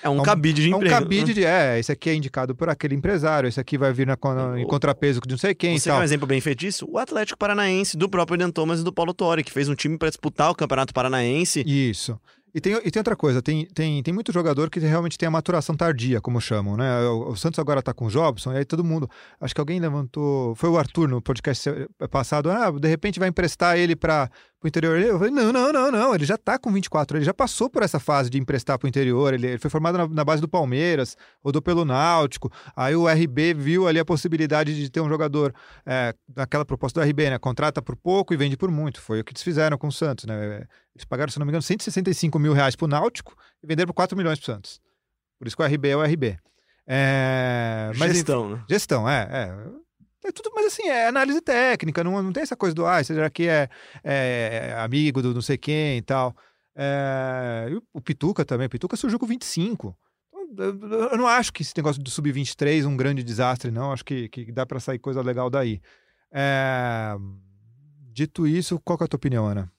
É um cabide de é um emprego. cabide de. É, esse aqui é indicado por aquele empresário, esse aqui vai vir na, con- em contrapeso de não sei quem Você quer tal. um exemplo bem feito disso? O Atlético Paranaense, do próprio William Thomas e do Paulo Torre, que fez um time para disputar o Campeonato Paranaense. Isso. E tem, e tem outra coisa, tem, tem, tem muito jogador que realmente tem a maturação tardia, como chamam, né? O, o Santos agora tá com o Jobson, e aí todo mundo. Acho que alguém levantou. Foi o Arthur no podcast se- passado. Ah, de repente vai emprestar ele para o interior. Eu falei, não, não, não, não. Ele já tá com 24, ele já passou por essa fase de emprestar para o interior. Ele, ele foi formado na, na base do Palmeiras, rodou pelo Náutico. Aí o RB viu ali a possibilidade de ter um jogador é, naquela proposta do RB, né? Contrata por pouco e vende por muito. Foi o que eles fizeram com o Santos, né? Eles pagaram, se não me engano, 165 mil reais pro Náutico e venderam por 4 milhões pro Santos. Por isso que o RB é o RB. É, mas, Gestão, né? Gestão, é, é. É tudo, mas assim, é análise técnica, não, não tem essa coisa do, ah, esse aqui é, é amigo do não sei quem e tal. É, o- Pituca também, o Pituca surgiu com 25. Então, eu- eu não acho que esse negócio do sub-23 é um grande desastre, não. Acho que, que dá para sair coisa legal daí. É, dito isso, qual que é a tua opinião, Ana?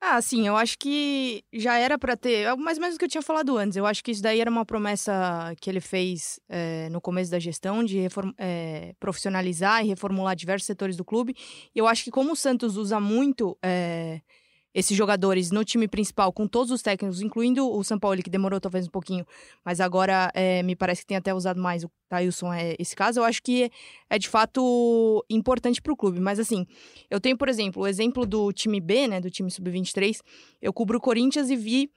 Ah, assim, eu acho que já era pra ter, é mais ou menos o que eu tinha falado antes. Eu acho que isso daí era uma promessa que ele fez eh, no começo da gestão de reform- eh, profissionalizar e reformular diversos setores do clube. E eu acho que como o Santos usa muito eh, esses jogadores no time principal, com todos os técnicos, incluindo o São Paulo, que demorou talvez um pouquinho, mas agora eh, me parece que tem até usado mais o Tailson, é esse caso, eu acho que é de fato importante para o clube. Mas assim, eu tenho, por exemplo, o exemplo do time B, né, do time sub-23. Eu cubro o Corinthians e vi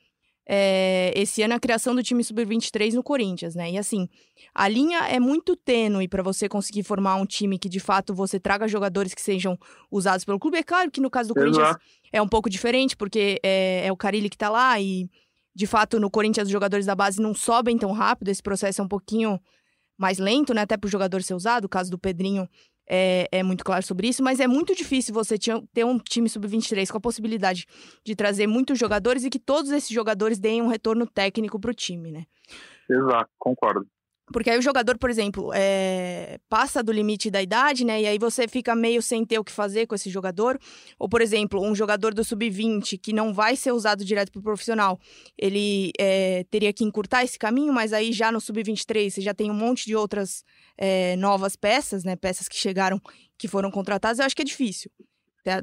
é, esse ano a criação do time sub-23 no Corinthians, né? E assim, a linha é muito tênue para você conseguir formar um time que de fato você traga jogadores que sejam usados pelo clube. É claro que no caso do Corinthians Exato. é um pouco diferente, porque é, é o Carilli que tá lá e de fato no Corinthians os jogadores da base não sobem tão rápido, esse processo é um pouquinho mais lento, né? Até pro jogador ser usado. O caso do Pedrinho é, é muito claro sobre isso, mas é muito difícil você ter um time sub-23 com a possibilidade de trazer muitos jogadores e que todos esses jogadores deem um retorno técnico pro time, né? Exato, concordo. Porque aí o jogador, por exemplo, é, passa do limite da idade, né? E aí você fica meio sem ter o que fazer com esse jogador. Ou, por exemplo, um jogador do sub-20 que não vai ser usado direto pro profissional, ele é, teria que encurtar esse caminho, mas aí já no sub-23 você já tem um monte de outras é, novas peças, né? Peças que chegaram, que foram contratadas. Eu acho que é difícil.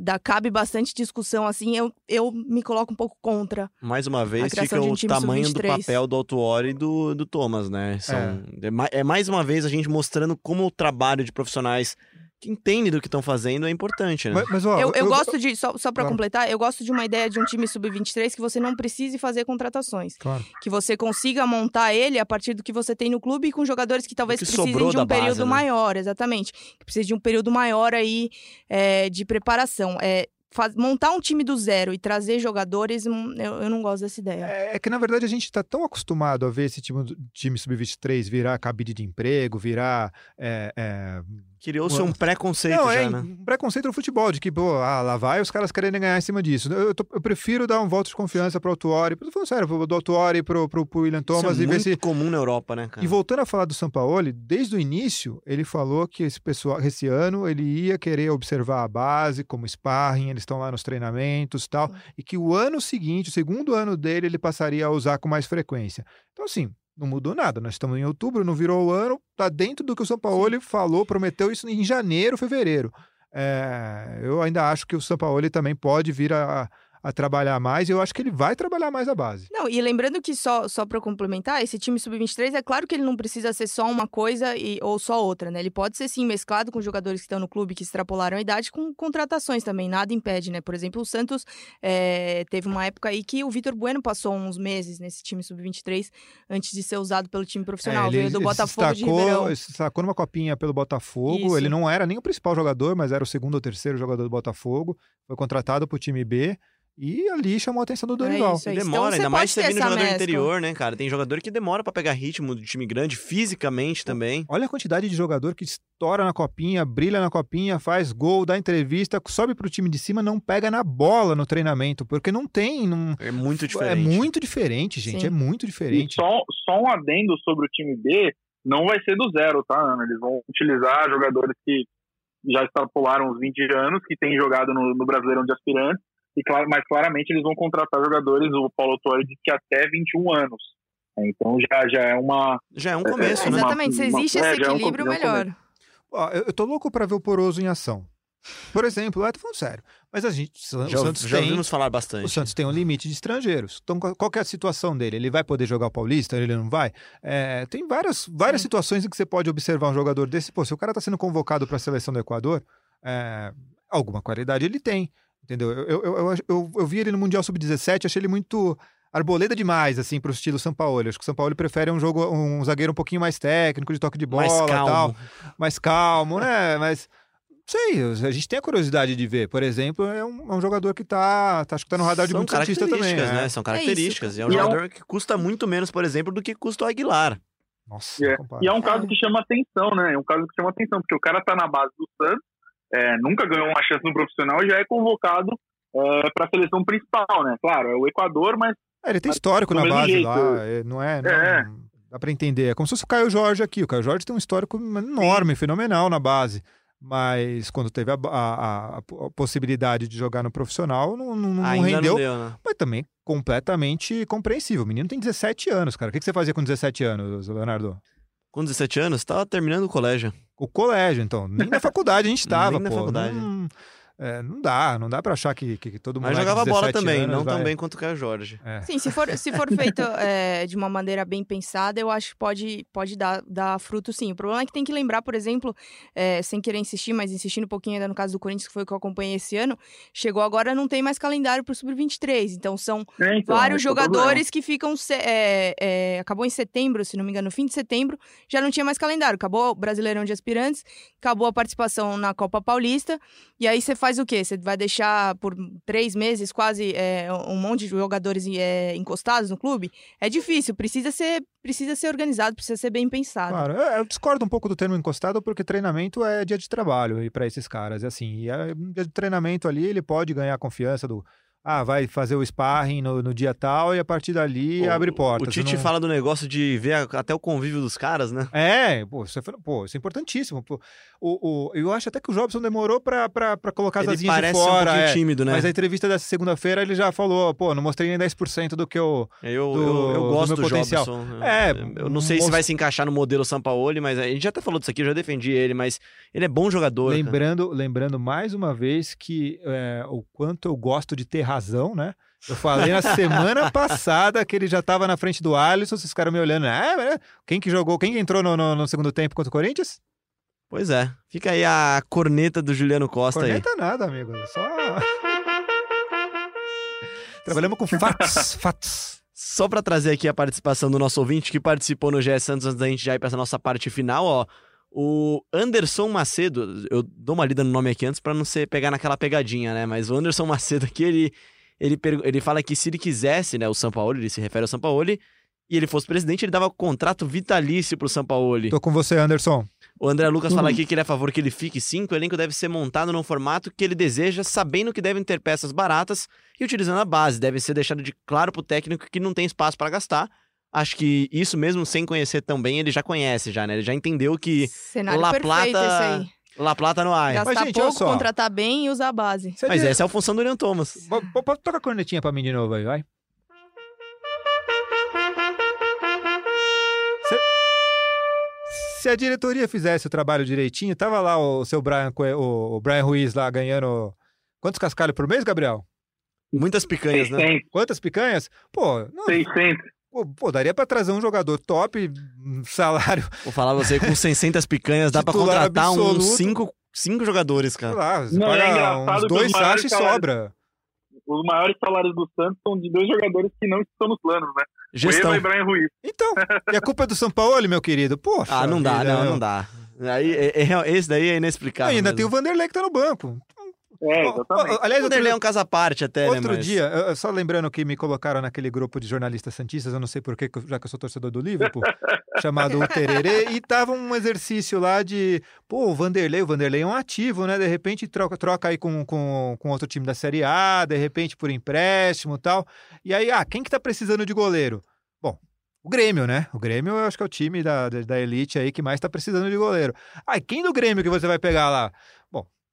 Dá- cabe bastante discussão, assim. Eu, eu me coloco um pouco contra. Mais uma vez, fica de um o time tamanho do sub-23. papel do Autuori e do, do Thomas, né? São, é. ma- é mais uma vez a gente mostrando como o trabalho de profissionais que entendem do que estão fazendo é importante, né? Mas, mas, ó, Eu, eu gosto de, só, só para Claro. completar, eu gosto de uma ideia de um time sub-23 que você não precise fazer contratações. Claro. Que você consiga montar ele a partir do que você tem no clube e com jogadores que talvez que precisem de um base, período né? maior, exatamente. Que precise de um período maior aí é, de preparação. É, faz- montar um time do zero e trazer jogadores, hum, eu, eu não gosto dessa ideia. É, é que, na verdade, a gente está tão acostumado a ver esse time, time sub-23 virar cabide de emprego, virar. é, é, Criou-se um preconceito Não, já, é né? um preconceito no futebol, de que, pô, ah, lá vai os caras querendo ganhar em cima disso. Eu, eu tô- eu prefiro dar um voto de confiança pro Autuori, tô falando sério, pro do Autuori, pro, pro, pro William Thomas Isso é e ver muito se. comum na Europa, né, cara? E voltando a falar do Sampaoli, desde o início, ele falou que esse pessoal, esse ano, ele ia querer observar a base como sparring, eles estão lá nos treinamentos e tal, e que o ano seguinte, o segundo ano dele, ele passaria a usar com mais frequência. Então, assim, não mudou nada. Nós estamos em outubro, não virou o ano, tá dentro do que o Sampaoli falou, prometeu isso em janeiro, fevereiro. É, eu ainda acho que o Sampaoli também pode vir a, a trabalhar mais, eu acho que ele vai trabalhar mais a base. Não, e lembrando que só, só para complementar, esse time sub-23 é claro que ele não precisa ser só uma coisa e, ou só outra, né? Ele pode ser sim mesclado com jogadores que estão no clube que extrapolaram a idade com contratações também, nada impede, né? Por exemplo, o Santos é, teve uma época aí que o Vitor Bueno passou uns meses nesse time sub-23 antes de ser usado pelo time profissional. É, ele, Veio do ele Botafogo de destacou, Ribeirão. ele se destacou numa copinha pelo Botafogo. Isso. Ele não era nem o principal jogador, mas era o segundo ou terceiro jogador do Botafogo. Foi contratado para o time B e ali chamou a atenção do Dorival. É isso, é isso. Demora, Então, ainda mais você vindo jogador mescla. interior, né, cara? Tem jogador que demora pra pegar ritmo do time grande, fisicamente também. Olha a quantidade de jogador que estoura na copinha, brilha na copinha, faz gol, dá entrevista, sobe pro time de cima, não pega na bola no treinamento, porque não tem. Não... É muito É diferente. muito diferente, gente. Sim. É muito E diferente. só, só um adendo sobre o time B, não vai ser do zero, tá, Ana? Eles vão utilizar jogadores que já extrapolaram os 20 anos, que têm jogado no, no Brasileirão de Aspirantes, e claro, mas claramente eles vão contratar jogadores, o Paulo Torre disse que até 21 anos. Então já, já é uma. Já é um começo, É, né? exatamente, se uma- existe é, esse é equilíbrio, é um melhor. Ó, eu, eu tô louco pra ver o Poroso em ação. Por exemplo, eu tô falando sério. Mas a gente, o Já, Santos já tem, ouvimos falar o bastante. Santos tem um limite de estrangeiros. Então, qual é a situação dele? Ele vai poder jogar o Paulista? Ele não vai? É, tem várias, várias Sim. situações em que você pode observar um jogador desse. Pô, se o cara tá sendo convocado para a seleção do Equador, é, alguma qualidade ele tem. Entendeu? Eu, eu, eu, eu, eu vi ele no Mundial Sub-17, achei ele muito arboleda demais, assim, pro estilo São Paulo. Acho que o São Paulo prefere um jogo, um zagueiro um pouquinho mais técnico, de toque de bola Mais e calmo. tal. Mais calmo, né? Mas. Sei, a gente tem a curiosidade de ver. Por exemplo, é um, é um jogador que tá, tá. Acho que tá no radar de São muito santista também. características, né? né? São características. e é um E é um- jogador que custa muito menos, por exemplo, do que custa o Aguilar. Nossa, É. E é um caso que chama atenção, né? É um caso que chama atenção, porque o cara tá na base do Santos, é, nunca ganhou uma chance no profissional e já é convocado para a seleção principal, né? Claro, é o Equador, mas É, ele tem histórico na base jeito. lá, é, não é? Não, É. Dá pra entender. É como se fosse o Caio Jorge aqui. O Caio Jorge tem um histórico enorme, fenomenal na base. Mas quando teve a, a- a- a possibilidade de jogar no profissional, não, não- não rendeu. não deu, né? Mas também completamente compreensível. O menino tem 17 anos, cara. O que que você fazia com 17 anos, Leonardo? Com 17 anos, tava terminando o colégio. O colégio, então. Nem na faculdade a gente estava, Nem na pô. faculdade. Não, é, não dá, não dá pra achar que, que, que todo mundo Mas jogava bola também, não tão bem quanto o Caio Jorge. É. Sim, se for, se for feito é, de uma maneira bem pensada, eu acho que pode, pode dar, dar fruto sim. O problema é que tem que lembrar, por exemplo, é, sem querer insistir, mas insistindo um pouquinho ainda no caso do Corinthians, que foi o que eu acompanhei esse ano, chegou agora, não tem mais calendário pro Sub-23. Então são é, então, vários é o jogadores que ficam. é, é, acabou em setembro, se não me engano, no fim de setembro, já não tinha mais calendário. Acabou o Brasileirão de Aspirantes, acabou a participação na Copa Paulista. E aí você faz o quê? Você vai deixar por três meses quase é, um monte de jogadores é, encostados no clube? É difícil, precisa ser, precisa ser organizado, precisa ser bem pensado. Claro, é, eu discordo um pouco do termo encostado, porque treinamento é dia de trabalho e para esses caras. E assim, e é, dia de treinamento ali, ele pode ganhar a confiança do. Ah, vai fazer o sparring no, no dia tal e a partir dali O- abre portas. O Tite não- fala do negócio de ver a- até o convívio dos caras, né? É, pô isso, é, pô, isso é importantíssimo. Pô. O, o, eu acho até que o Jobson demorou pra, pra, pra colocar as asinhas de parece um fora. pouquinho é. tímido, né? Mas a entrevista dessa segunda-feira ele já falou, pô, não mostrei nem 10% do que eu. Eu, do- eu, eu do gosto meu do, potencial. Jobson. É, eu não sei se most- vai se encaixar no modelo Sampaoli, mas a gente já até falou disso aqui, eu já defendi ele, mas ele é bom jogador. cara. Lembrando, lembrando mais uma vez que é, o quanto eu gosto de ter razão, né? Eu falei na semana passada que ele já estava na frente do Alisson, vocês ficaram me olhando. Ah, quem que jogou, quem que entrou no, no- no segundo tempo contra o Corinthians? Pois é. Fica aí a corneta do Juliano Costa aí. Corneta nada, amigo. Só. Trabalhamos com fatos, fatos. Só pra trazer aqui a participação do nosso ouvinte que participou no GS Santos antes da gente já ir pra essa nossa parte final, ó. O Anderson Macedo, eu dou uma lida no nome aqui antes pra não ser pegar naquela pegadinha, né? Mas o Anderson Macedo aqui, ele, ele, ele fala que se ele quisesse, né, o Sampaoli, ele se refere ao Sampaoli, e ele fosse presidente, ele dava contrato vitalício pro Sampaoli. Tô com você, Anderson. O André Lucas fala aqui que ele é a favor que ele fique sim, que o elenco deve ser montado num formato que ele deseja, sabendo que devem ter peças baratas e utilizando a base. Deve ser deixado de claro pro técnico que não tem espaço para gastar. Acho que isso mesmo sem conhecer tão bem, ele já conhece já, né? Ele já entendeu que Cenário La perfeito Plata- esse aí. La Plata no ar. Gastar gente, olha pouco, contratar bem e usar a base. Você Mas diz- essa é a função do William Thomas. Pode tocar a cornetinha pra mim de novo aí, vai. Se- a diretoria fizesse o trabalho direitinho, tava lá o seu Brian, o, Brian Ruiz lá ganhando. Quantos cascalhos por mês, Gabriel? Muitas picanhas, né? 600, Quantas picanhas? Pô, não, 600. Pô, pô, daria pra trazer um jogador top, um salário, Vou falar você, com 600 picanhas dá pra contratar uns absoluto. cinco, cinco jogadores, cara. lá, você Não, é engraçado uns que dois sachos e sobra. Os maiores salários do Santos são de dois jogadores que não estão nos planos, né? Gestão. O Eva e Brian Ruiz. Então, e a culpa é do São Paulo, meu querido? Poxa. Ah, não dá, vida, não, não dá. Aí, é- é real- esse daí é inexplicável. ainda mesmo. tem o Vanderlei que tá no banco. É, exatamente. aliás, O outro, Vanderlei é um caso à parte até, outro né? mas- dia, eu- só lembrando que me colocaram naquele grupo de jornalistas santistas, eu não sei porquê, já que eu sou torcedor do Liverpool, chamado O Tererê, e tava um exercício lá de, pô, o Vanderlei, o Vanderlei é um ativo, né? De repente troca, troca aí com, com, com outro time da Série A, de repente por empréstimo e tal. E aí, ah, quem que tá precisando de goleiro? Bom, o Grêmio, né? O Grêmio eu acho que é o time da, da, da elite aí que mais tá precisando de goleiro. Ah, quem do Grêmio que você vai pegar lá?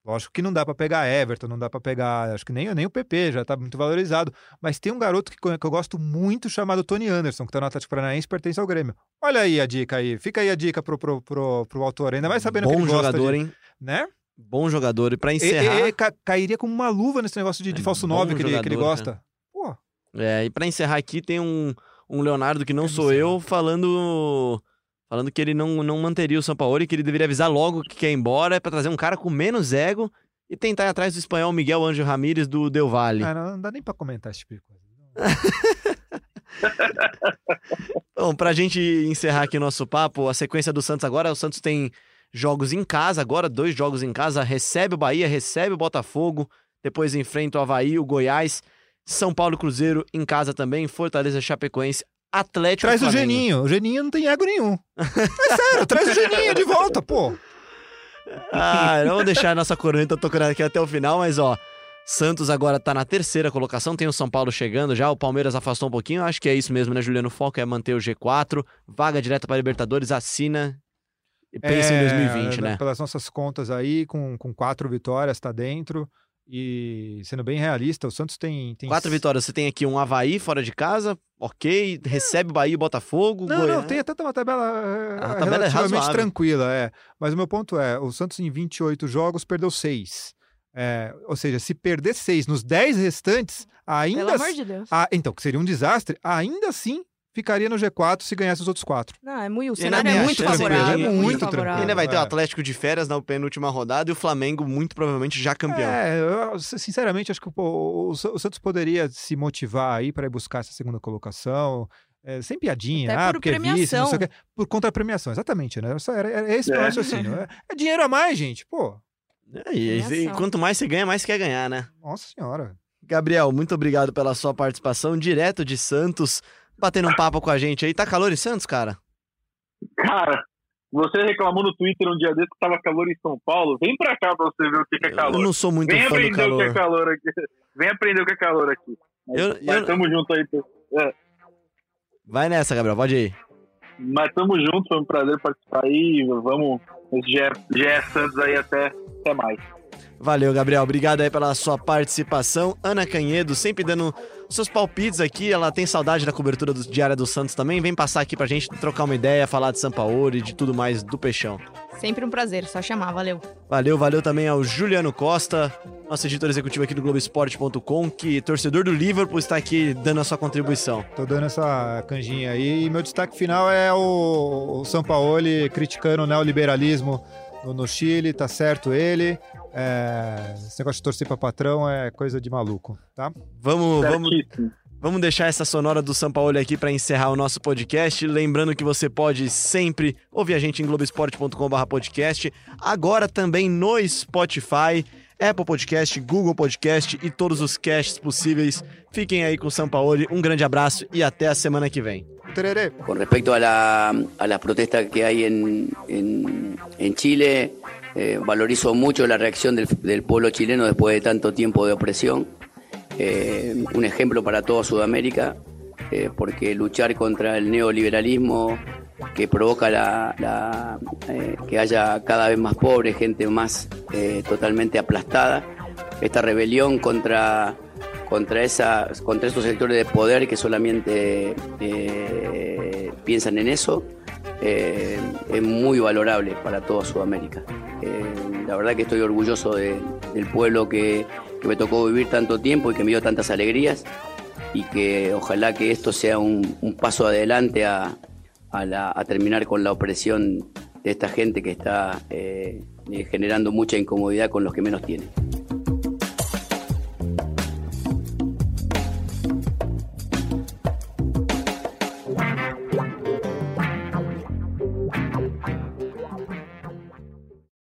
Lógico que não dá para pegar Everton, não dá para pegar, acho que nem, nem o PP já tá muito valorizado, mas tem um garoto que, que eu gosto muito chamado Tony Anderson, que tá no Atlético Paranaense, pertence ao Grêmio. Olha aí a dica aí, fica aí a dica pro, pro, pro, pro autor, ainda mais sabendo Bom que ele gosta jogador, de, hein? né? Bom jogador. E pra encerrar. e- e ca- cairia como uma luva nesse negócio de, de É falso bom 9 que, ele, que ele jogador, gosta. Pô, É, e pra encerrar aqui tem um, um Leonardo que não sou eu falando falando que ele não, não manteria o São Paulo e que ele deveria avisar logo que quer ir embora pra trazer um cara com menos ego e tentar ir atrás do espanhol Miguel Anjo Ramírez do Del Valle. ah, não, não dá nem pra comentar esse tipo de coisa. Bom, pra gente encerrar aqui o nosso papo, a sequência do Santos agora, o Santos tem jogos em casa agora, dois jogos em casa, recebe o Bahia, recebe o Botafogo, depois enfrenta o Havaí, o Goiás, São Paulo Cruzeiro em casa também, Fortaleza, Chapecoense, Atlético Traz o. Geninho, o Geninho não tem ego nenhum. É sério, traz o Geninho de volta, pô. Ah, eu vou deixar a nossa corneta tocando aqui até o final, mas ó, Santos agora tá na terceira colocação, tem o São Paulo chegando já, o Palmeiras afastou um pouquinho, acho que é isso mesmo, né, Juliano? O foco é manter o G4, vaga direta para Libertadores, assina e pensa em É, 2020, né? Pelas nossas contas aí, com, com quatro vitórias, tá dentro. E sendo bem realista, o Santos tem. tem Quatro vitórias, você tem aqui um Havaí fora de casa, ok, recebe o Bahia e Botafogo, Não, Goiás. não, tem até uma tabela, eh, A tabela é relativamente razoável. tranquila, é. Mas o meu ponto é, o Santos em 28 jogos perdeu seis. É, ou seja, se perder seis nos 10 restantes, ainda... Pelo amor assim- de Deus. Ah, então, que seria um desastre, ainda assim ficaria no G4 se ganhasse os outros quatro. Não, é muito, o cenário é a muito favorável. É muito favorável. Ainda vai ter o É. Atlético de férias na penúltima rodada e o Flamengo muito provavelmente já campeão. É, eu, sinceramente, acho que pô, o, Sa- o Santos poderia se motivar aí para ir buscar essa segunda colocação. é, sem piadinha, Até ah, por porque é vice, não premiação. sei o quê. Por contra premiação, exatamente, né? Só Era, era esse É. raciocínio. É, é dinheiro a mais, gente, pô. É, e, e Premiação. quanto mais você ganha, mais você quer ganhar, né? Nossa senhora. Gabriel, muito obrigado pela sua participação direto de Santos, batendo um papo com a gente aí. Tá calor em Santos, cara? Cara, você reclamou no Twitter um dia desse que tava calor em São Paulo. Vem pra cá pra você ver o que, que é Eu calor. não sou muito Vem fã do aprender o que é calor. calor aqui. Vem aprender o que é calor aqui. Mas, Eu- mas eu- tamo junto aí. Vai nessa, Gabriel, pode ir. Mas tamo junto, foi um prazer participar aí. Vamos. Esse GE Santos aí até, até mais. Valeu, Gabriel. Obrigado aí pela sua participação. Ana Canhedo, sempre dando os seus palpites aqui. Ela tem saudade da cobertura do Diária do Santos também. Vem passar aqui pra gente trocar uma ideia, falar de São Paulo e de tudo mais do Peixão. Sempre um prazer, só chamar, valeu. Valeu, valeu também ao Juliano Costa, nosso editor executivo aqui do Globoesporte.com, que torcedor do Liverpool está aqui dando a sua contribuição. Tô dando essa canjinha aí. E meu destaque final é o, o Sampaoli criticando o neoliberalismo no, no Chile, tá certo ele. É, esse negócio de torcer pra patrão é coisa de maluco, tá? Vamos, vamos. Vamos deixar essa sonora do São Paulo aqui para encerrar o nosso podcast. Lembrando que você pode sempre ouvir a gente em globesport.com.br podcast. Agora também no Spotify, Apple Podcast, Google Podcast e todos os casts possíveis. Fiquem aí com o São Paulo. Um grande abraço e até a semana que vem. Con respecto a, la, a las protestas que hay en, Chile, eh, valorizo mucho la reacción del, pueblo chileno después de tanto tiempo de opresión. Eh, un ejemplo para toda Sudamérica, eh, porque luchar contra el neoliberalismo que provoca que haya cada vez más pobres, gente más totalmente aplastada, esta rebelión contra contra, esa, contra esos sectores de poder que solamente eh, piensan en eso, eh, es muy valorable para toda Sudamérica. Eh, la verdad que estoy orgulloso de- del pueblo que, me tocó vivir tanto tiempo y que me dio tantas alegrías y que ojalá que esto sea un, paso adelante a, a terminar con la opresión de esta gente que está generando mucha incomodidad con los que menos tienen.